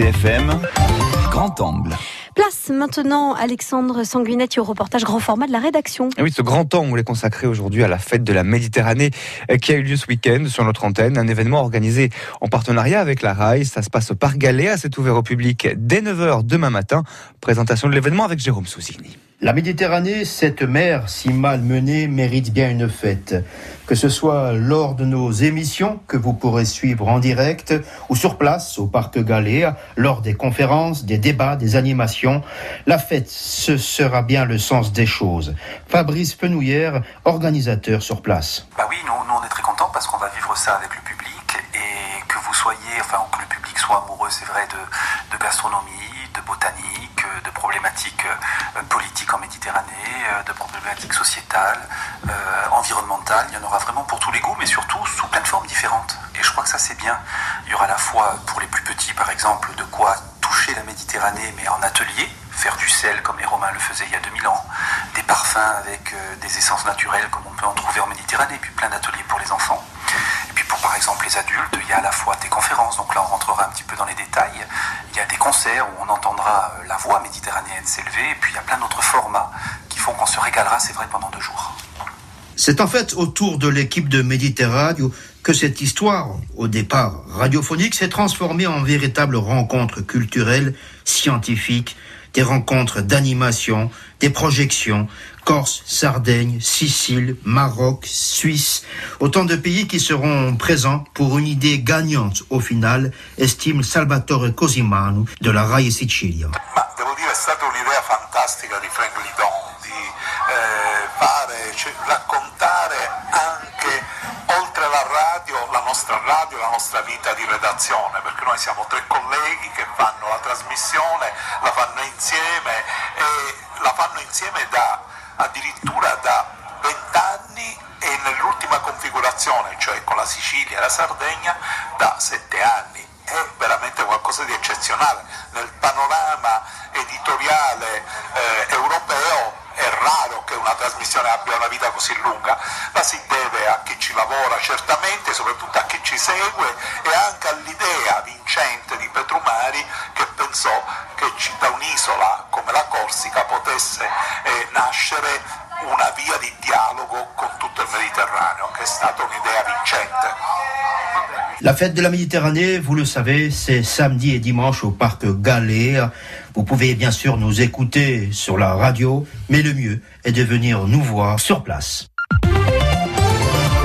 RCFM, Grand Angle. Place maintenant Alexandre Sanguinetti au reportage grand format de la rédaction. Et oui, ce grand angle est consacré aujourd'hui à la fête de la Méditerranée euh, qui a eu lieu ce week-end sur notre antenne. Un événement organisé en partenariat avec la RAI. Ça se passe au Parc Galéa. C'est ouvert au public dès 9h demain matin. Présentation de l'événement avec Jérôme Sousini. La Méditerranée, cette mer si mal menée, mérite bien une fête. Que ce soit lors de nos émissions que vous pourrez suivre en direct ou sur place au Parc Galéa, lors des conférences, des débats, des animations, la fête, ce sera bien le sens des choses. Fabrice Fenouillère, organisateur sur place. Bah oui, nous, on est très contents parce qu'on va vivre ça avec le public et que vous soyez, enfin que le public soit amoureux, c'est vrai, de, de gastronomie, de botanique, de problématiques euh, politiques en Méditerranée, euh, de problématiques sociétales, euh, environnementales. Il y en aura vraiment pour tous les goûts, mais surtout sous plein de formes différentes. Et je crois que ça c'est bien. Il y aura à la fois pour les plus petits, par exemple, de quoi la Méditerranée, mais en atelier, faire du sel comme les Romains le faisaient il y a 2000 ans, des parfums avec des essences naturelles comme on peut en trouver en Méditerranée, puis plein d'ateliers pour les enfants. Et puis pour par exemple les adultes, il y a à la fois des conférences, donc là on rentrera un petit peu dans les détails, il y a des concerts où on entendra la voix méditerranéenne s'élever, et puis il y a plein d'autres formats qui font qu'on se régalera, c'est vrai, pendant deux jours. C'est en fait autour de l'équipe de Méditerranée que cette histoire, au départ radiophonique, s'est transformée en véritable rencontre culturelle, scientifique, des rencontres d'animation, des projections, Corse, Sardaigne, Sicile, Maroc, Suisse, autant de pays qui seront présents pour une idée gagnante au final, estime Salvatore Cosimano de la RAI Sicilia. Di eh, fare, cioè, raccontare anche oltre la radio, la nostra radio, la nostra vita di redazione, perché noi siamo tre colleghi che fanno la trasmissione, la fanno insieme e la fanno insieme da addirittura da vent'anni e nell'ultima configurazione, cioè con la Sicilia e la Sardegna, da sette anni. È veramente qualcosa di eccezionale. Nel panorama una trasmissione abbia una vita così lunga, la si deve a chi ci lavora certamente, soprattutto a chi ci segue e anche all'idea vincente di Petrumari che pensò che da un'isola come la Corsica potesse eh, nascere una via di dialogo con tutto il Mediterraneo, che è stata un'idea vincente. La fête de la Méditerranée, vous le savez, c'est samedi et dimanche au parc Galéa. Vous pouvez bien sûr nous écouter sur la radio, mais le mieux est de venir nous voir sur place.